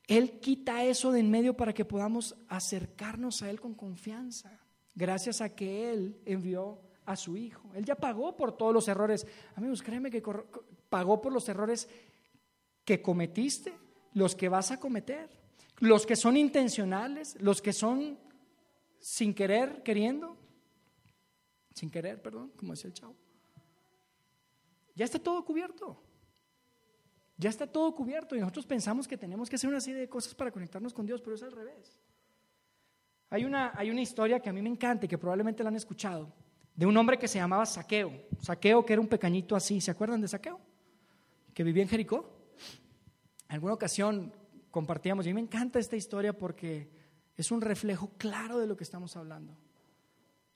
él quita eso de en medio para que podamos acercarnos a Él con confianza, gracias a que Él envió a su Hijo. Él ya pagó por todos los errores. Amigos, créeme que pagó por los errores que cometiste, los que vas a cometer, los que son intencionales, los que son sin querer, queriendo, sin querer, perdón, como decía el chavo. Ya está todo cubierto. Ya está todo cubierto y nosotros pensamos que tenemos que hacer una serie de cosas para conectarnos con Dios, pero es al revés. Hay una, hay una historia que a mí me encanta y que probablemente la han escuchado, de un hombre que se llamaba Saqueo. Saqueo que era un pequeñito así, ¿se acuerdan de Saqueo? Que vivía en Jericó. En alguna ocasión compartíamos, y a mí me encanta esta historia porque es un reflejo claro de lo que estamos hablando.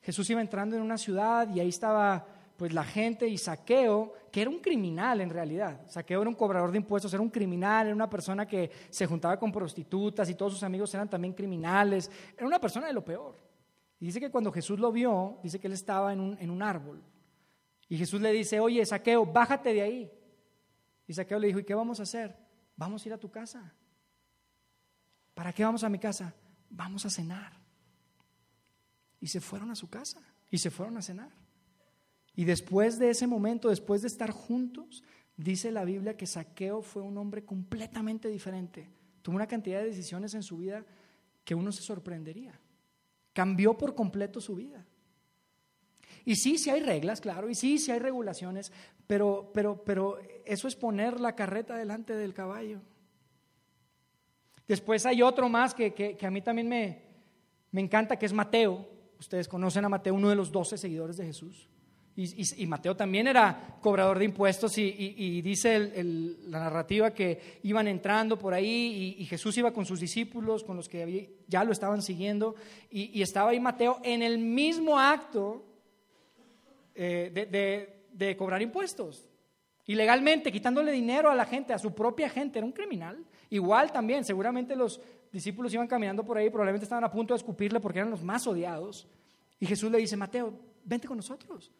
Jesús iba entrando en una ciudad y ahí estaba pues la gente y Saqueo, que era un criminal en realidad, Saqueo era un cobrador de impuestos, era un criminal, era una persona que se juntaba con prostitutas y todos sus amigos eran también criminales, era una persona de lo peor. Y dice que cuando Jesús lo vio, dice que él estaba en un, en un árbol. Y Jesús le dice, oye, Saqueo, bájate de ahí. Y Saqueo le dijo, ¿y qué vamos a hacer? Vamos a ir a tu casa. ¿Para qué vamos a mi casa? Vamos a cenar. Y se fueron a su casa y se fueron a cenar. Y después de ese momento, después de estar juntos, dice la Biblia que Saqueo fue un hombre completamente diferente. Tuvo una cantidad de decisiones en su vida que uno se sorprendería. Cambió por completo su vida. Y sí, sí hay reglas, claro, y sí, sí hay regulaciones, pero, pero, pero eso es poner la carreta delante del caballo. Después hay otro más que, que, a mí también me, me encanta, que es Mateo. Ustedes conocen a Mateo, uno de los doce seguidores de Jesús. Y, Mateo también era cobrador de impuestos y, dice la narrativa que iban entrando por ahí y, Jesús iba con sus discípulos, con los que ya lo estaban siguiendo, y, estaba ahí Mateo en el mismo acto eh, de, de cobrar impuestos. Ilegalmente, quitándole dinero a la gente, a su propia gente, era un criminal. Igual también, seguramente los discípulos iban caminando por ahí, probablemente estaban a punto de escupirle porque eran los más odiados. Y Jesús le dice, Mateo, vente con nosotros.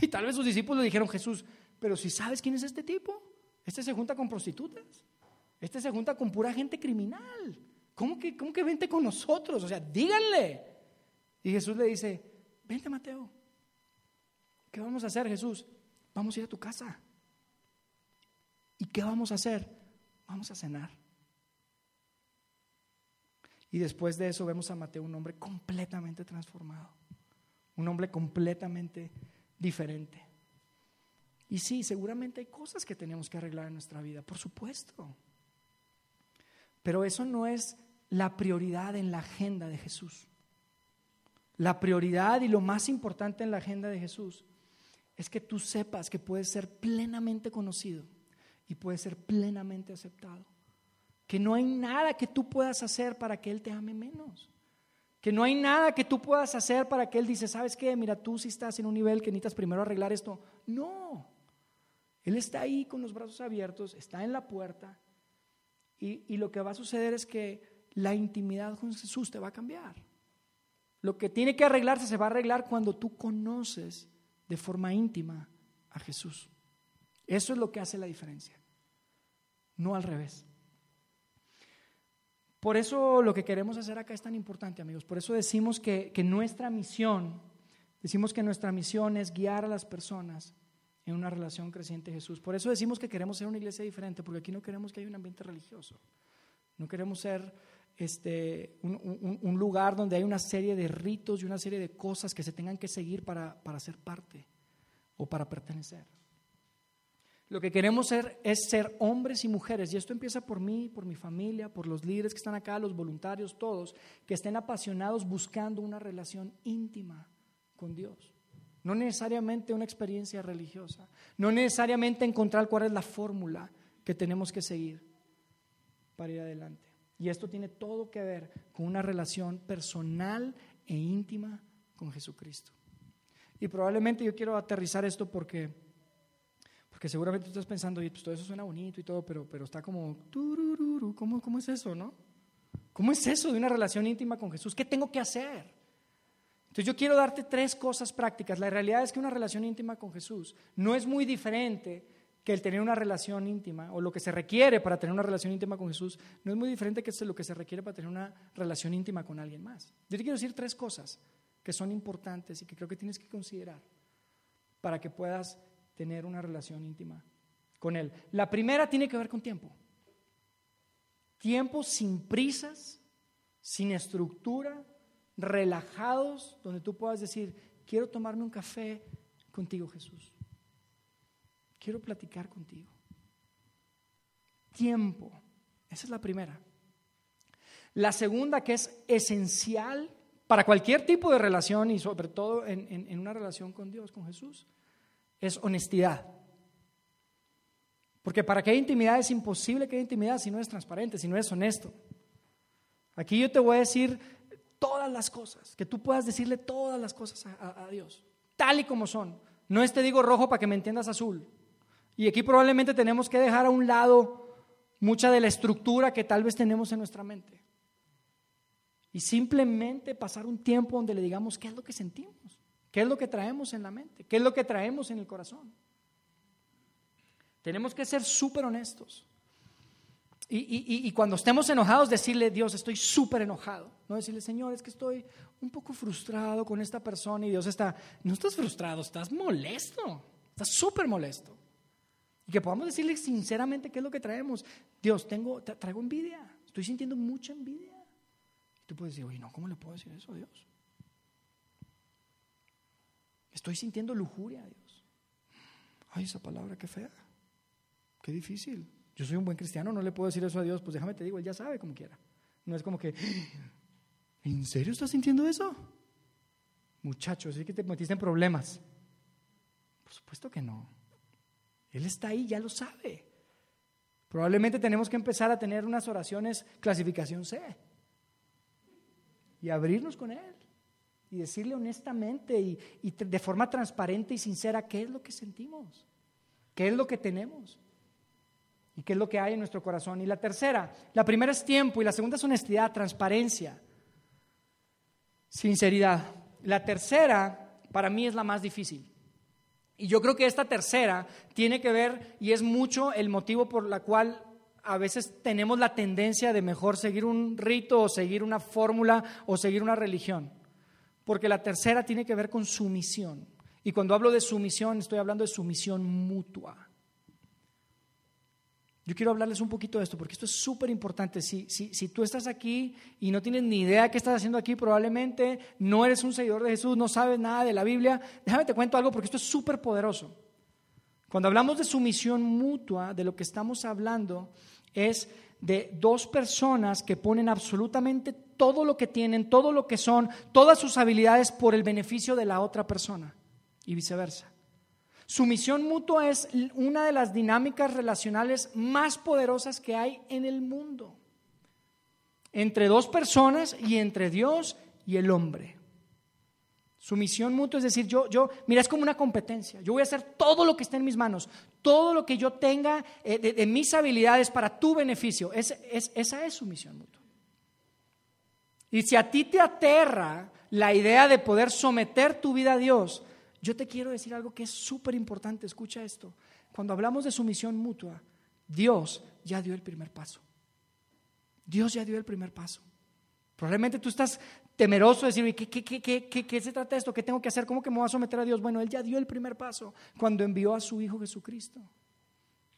Y tal vez sus discípulos le dijeron, Jesús, pero si sabes quién es este tipo, este se junta con prostitutas, este se junta con pura gente criminal. ¿Cómo que, cómo que vente con nosotros? O sea, díganle. Y Jesús le dice, vente Mateo. ¿Qué vamos a hacer, Jesús? Vamos a ir a tu casa. ¿Y qué vamos a hacer? Vamos a cenar. Y después de eso vemos a Mateo un hombre completamente transformado, un hombre completamente diferente. Y sí, seguramente hay cosas que tenemos que arreglar en nuestra vida, por supuesto. Pero eso no es la prioridad en la agenda de Jesús. La prioridad y lo más importante en la agenda de Jesús es que tú sepas que puedes ser plenamente conocido y puedes ser plenamente aceptado. Que no hay nada que tú puedas hacer para que Él te ame menos. Que no hay nada que tú puedas hacer para que Él dice, ¿sabes qué? Mira, tú si estás en un nivel que necesitas primero arreglar esto. No. Él está ahí con los brazos abiertos, está en la puerta. Y, y lo que va a suceder es que la intimidad con Jesús te va a cambiar. Lo que tiene que arreglarse se va a arreglar cuando tú conoces de forma íntima a Jesús. Eso es lo que hace la diferencia. No al revés. Por eso lo que queremos hacer acá es tan importante, amigos. Por eso decimos que, nuestra misión, decimos que nuestra misión es guiar a las personas en una relación creciente a Jesús. Por eso decimos que queremos ser una iglesia diferente, porque aquí no queremos que haya un ambiente religioso. No queremos ser este, un, lugar donde hay una serie de ritos y una serie de cosas que se tengan que seguir para, para ser parte o para pertenecer. Lo que queremos ser es ser hombres y mujeres, y esto empieza por mí, por mi familia, por los líderes que están acá, los voluntarios, todos, que estén apasionados buscando una relación íntima con Dios. No necesariamente una experiencia religiosa, no necesariamente encontrar cuál es la fórmula que tenemos que seguir para ir adelante. Y esto tiene todo que ver con una relación personal e íntima con Jesucristo. Y probablemente yo quiero aterrizar esto porque porque seguramente tú estás pensando, y pues todo eso suena bonito y todo, pero, pero está como, ¿cómo, ¿cómo es eso, no? ¿Cómo es eso de una relación íntima con Jesús? ¿Qué tengo que hacer? Entonces yo quiero darte tres cosas prácticas. La realidad es que una relación íntima con Jesús no es muy diferente que el tener una relación íntima, o lo que se requiere para tener una relación íntima con Jesús, no es muy diferente que lo que se requiere para tener una relación íntima con alguien más. Yo te quiero decir tres cosas que son importantes y que creo que tienes que considerar para que puedas tener una relación íntima con Él. La primera tiene que ver con tiempo. Tiempo sin prisas, sin estructura, relajados, donde tú puedas decir, quiero tomarme un café contigo Jesús. Quiero platicar contigo. Tiempo. Esa es la primera. La segunda que es esencial para cualquier tipo de relación y sobre todo en, en una relación con Dios, con Jesús, es honestidad. Porque para que haya intimidad es imposible que haya intimidad si no es transparente, si no es honesto. Aquí yo te voy a decir todas las cosas, que tú puedas decirle todas las cosas a, Dios, tal y como son. No es te digo rojo para que me entiendas azul. Y aquí probablemente tenemos que dejar a un lado mucha de la estructura que tal vez tenemos en nuestra mente. Y simplemente pasar un tiempo donde le digamos qué es lo que sentimos. ¿Qué es lo que traemos en la mente? ¿Qué es lo que traemos en el corazón? Tenemos que ser súper honestos. Y, cuando estemos enojados, decirle, Dios, estoy súper enojado. No decirle, Señor, es que estoy un poco frustrado con esta persona. Y Dios está, no estás frustrado, estás molesto. Estás súper molesto. Y que podamos decirle sinceramente qué es lo que traemos. Dios, tengo, traigo envidia. Estoy sintiendo mucha envidia. Y tú puedes decir, oye, no, ¿cómo le puedo decir eso a Dios? Estoy sintiendo lujuria Dios. Ay, esa palabra, qué fea. Qué difícil. Yo soy un buen cristiano, no le puedo decir eso a Dios. Pues déjame te digo, Él ya sabe como quiera. No es como que, ¿en serio estás sintiendo eso? Muchacho, sí que te metiste en problemas. Por supuesto que no. Él está ahí, ya lo sabe. Probablemente tenemos que empezar a tener unas oraciones clasificación C y abrirnos con Él y decirle honestamente y, de forma transparente y sincera qué es lo que sentimos, qué es lo que tenemos y qué es lo que hay en nuestro corazón. Y la tercera, la primera es tiempo y la segunda es honestidad, transparencia, sinceridad. La tercera para mí es la más difícil. Y yo creo que esta tercera tiene que ver y es mucho el motivo por la cual a veces tenemos la tendencia de mejor seguir un rito o seguir una fórmula o seguir una religión. Porque la tercera tiene que ver con sumisión. Y cuando hablo de sumisión, estoy hablando de sumisión mutua. Yo quiero hablarles un poquito de esto, porque esto es súper importante. Si, si, tú estás aquí y no tienes ni idea de qué estás haciendo aquí, probablemente no eres un seguidor de Jesús, no sabes nada de la Biblia, déjame te cuento algo, porque esto es súper poderoso. Cuando hablamos de sumisión mutua, de lo que estamos hablando es de dos personas que ponen absolutamente todo lo que tienen, todo lo que son, todas sus habilidades por el beneficio de la otra persona y viceversa. Sumisión mutua es una de las dinámicas relacionales más poderosas que hay en el mundo, entre dos personas y entre Dios y el hombre. Sumisión mutua es decir, yo, yo, mira, es como una competencia. Yo voy a hacer todo lo que esté en mis manos, todo lo que yo tenga eh, de, mis habilidades para tu beneficio. Es, es, esa es sumisión mutua. Y si a ti te aterra la idea de poder someter tu vida a Dios, yo te quiero decir algo que es súper importante, escucha esto. Cuando hablamos de sumisión mutua, Dios ya dio el primer paso. Dios ya dio el primer paso. Probablemente tú estás temeroso de decir, ¿qué, qué, se trata esto? ¿Qué tengo que hacer? ¿Cómo que me voy a someter a Dios? Bueno, Él ya dio el primer paso cuando envió a su Hijo Jesucristo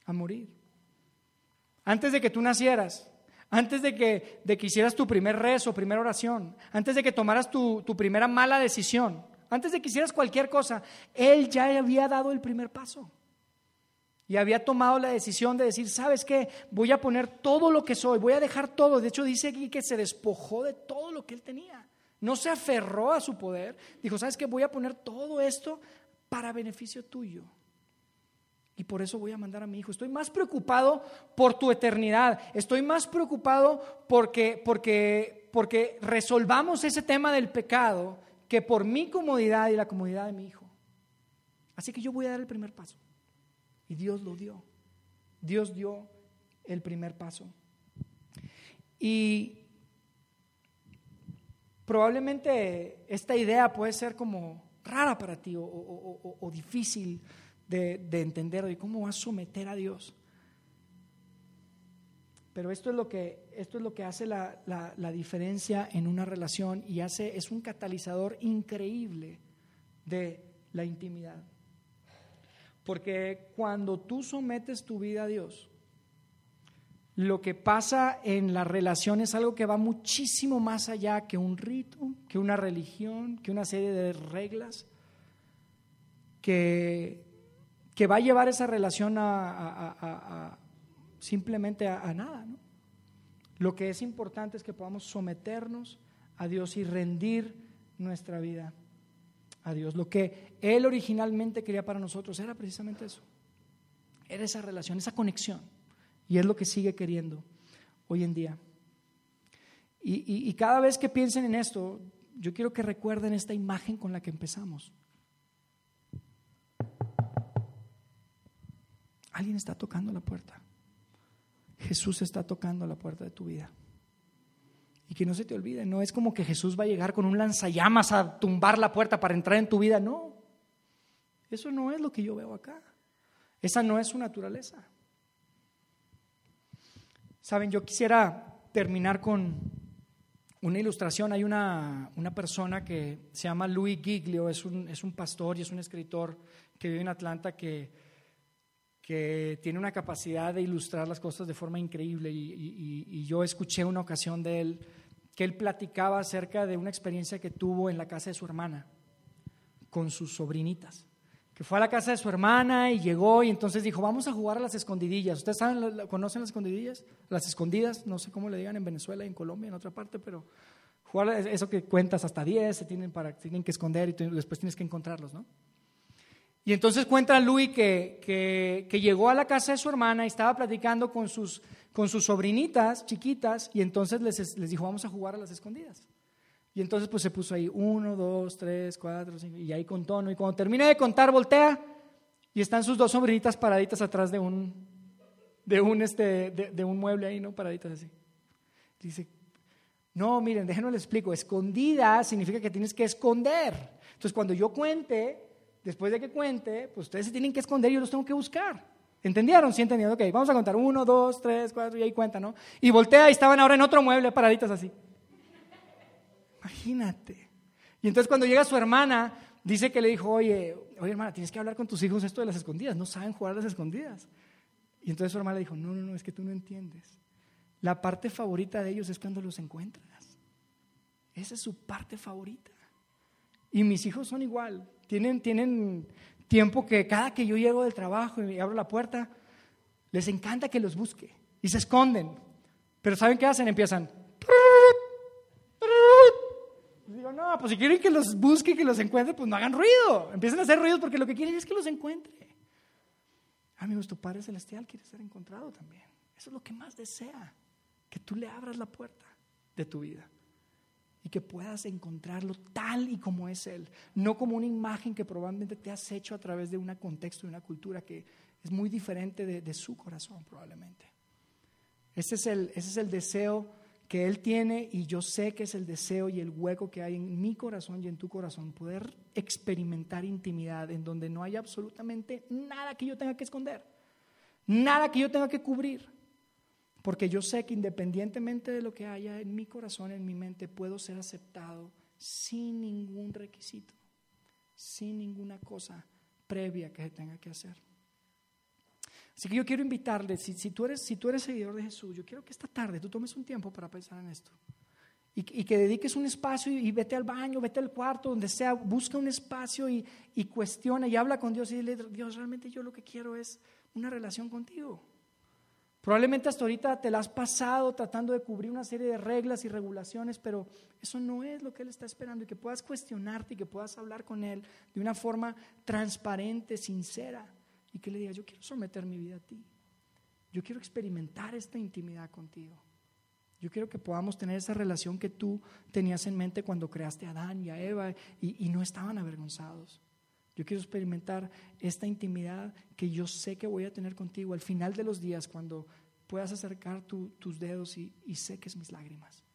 a morir. Antes de que tú nacieras, antes de que, de que hicieras tu primer rezo, primera oración, antes de que tomaras tu, tu primera mala decisión, antes de que hicieras cualquier cosa, Él ya había dado el primer paso. Y había tomado la decisión de decir, ¿sabes qué? Voy a poner todo lo que soy, voy a dejar todo. De hecho, dice aquí que se despojó de todo lo que él tenía. No se aferró a su poder. Dijo, ¿sabes qué? Voy a poner todo esto para beneficio tuyo. Y por eso voy a mandar a mi hijo. Estoy más preocupado por tu eternidad. Estoy más preocupado porque, porque, porque resolvamos ese tema del pecado que por mi comodidad y la comodidad de mi hijo. Así que yo voy a dar el primer paso. Y Dios lo dio. Dios dio el primer paso. Y probablemente esta idea puede ser como rara para ti o, difícil de, de entender. ¿Y cómo vas a someter a Dios? Pero esto es lo que, esto es lo que hace la, la, diferencia en una relación y hace, es un catalizador increíble de la intimidad. Porque cuando tú sometes tu vida a Dios, lo que pasa en la relación es algo que va muchísimo más allá que un rito, que una religión, que una serie de reglas, que, que va a llevar esa relación a simplemente a, nada. Lo que es importante es que podamos someternos a Dios y rendir nuestra vida a Dios. Lo que Él originalmente quería para nosotros era precisamente eso. Era esa relación, esa conexión. Y es lo que sigue queriendo hoy en día. Y cada vez que piensen en esto, yo quiero que recuerden esta imagen con la que empezamos. Alguien está tocando la puerta. Jesús está tocando la puerta de tu vida. Y que no se te olvide, no es como que Jesús va a llegar con un lanzallamas a tumbar la puerta para entrar en tu vida, no. Eso no es lo que yo veo acá. Esa no es su naturaleza. Saben, yo quisiera terminar con una ilustración. Hay una, una persona que se llama Louis Giglio, es un, es un pastor y es un escritor que vive en Atlanta que que tiene una capacidad de ilustrar las cosas de forma increíble y, yo escuché una ocasión de él que él platicaba acerca de una experiencia que tuvo en la casa de su hermana con sus sobrinitas, que fue a la casa de su hermana y llegó y entonces dijo, vamos a jugar a las escondidillas. ¿Ustedes saben, conocen las escondidillas? Las escondidas, no sé cómo le digan en Venezuela, en Colombia, en otra parte, pero jugar eso que cuentas hasta 10, se tienen, para, tienen que esconder y después tienes que encontrarlos, ¿no? Y entonces cuenta Luis que, que, llegó a la casa de su hermana y estaba platicando con sus, con sus sobrinitas chiquitas y entonces les, les dijo, vamos a jugar a las escondidas. Y entonces pues se puso ahí, uno, dos, tres, cuatro, cinco, y ahí contó, ¿no? Y cuando termina de contar, voltea y están sus dos sobrinitas paraditas atrás de un, de un, este, de un mueble ahí, ¿no? Paraditas así. Dice, no, miren, déjenme les explico, escondida significa que tienes que esconder. Entonces cuando yo cuente, después de que cuente, pues ustedes se tienen que esconder y yo los tengo que buscar. ¿Entendieron? Sí, entendieron. Ok, vamos a contar. Uno, dos, tres, cuatro, y ahí cuenta, ¿no? Y voltea y estaban ahora en otro mueble paraditas así. Imagínate. Y entonces cuando llega su hermana, dice que le dijo, oye, oye hermana, tienes que hablar con tus hijos esto de las escondidas. No saben jugar a las escondidas. Y entonces su hermana le dijo, no, no, no, es que tú no entiendes. La parte favorita de ellos es cuando los encuentras. Esa es su parte favorita. Y mis hijos son igual. Tienen, tienen tiempo que cada que yo llego del trabajo y abro la puerta, les encanta que los busque y se esconden. Pero ¿saben qué hacen? Empiezan. digo, no, pues si quieren que los busque y que los encuentre, pues no hagan ruido. Empiezan a hacer ruido porque lo que quieren es que los encuentre. Amigos, tu Padre Celestial quiere ser encontrado también. Eso es lo que más desea, que tú le abras la puerta de tu vida y que puedas encontrarlo tal y como es Él, no como una imagen que probablemente te has hecho a través de un contexto y una cultura que es muy diferente de, su corazón probablemente. Ese es, el, ese es el deseo que Él tiene y yo sé que es el deseo y el hueco que hay en mi corazón y en tu corazón, poder experimentar intimidad en donde no haya absolutamente nada que yo tenga que esconder, nada que yo tenga que cubrir porque yo sé que independientemente de lo que haya en mi corazón, en mi mente, puedo ser aceptado sin ningún requisito, sin ninguna cosa previa que se tenga que hacer. Así que yo quiero invitarle, si, tú eres, si tú eres seguidor de Jesús, yo quiero que esta tarde tú tomes un tiempo para pensar en esto. Y, que dediques un espacio y, vete al baño, vete al cuarto, donde sea, busca un espacio y, y cuestiona y habla con Dios y dile, Dios, realmente yo lo que quiero es una relación contigo. Probablemente hasta ahorita te la has pasado tratando de cubrir una serie de reglas y regulaciones, pero eso no es lo que Él está esperando y que puedas cuestionarte y que puedas hablar con Él de una forma transparente, sincera y que le digas, yo quiero someter mi vida a ti. Yo quiero experimentar esta intimidad contigo. Yo quiero que podamos tener esa relación que tú tenías en mente cuando creaste a Adán y a Eva y, y no estaban avergonzados. Yo quiero experimentar esta intimidad que yo sé que voy a tener contigo al final de los días cuando puedas acercar tus dedos y, y seques mis lágrimas.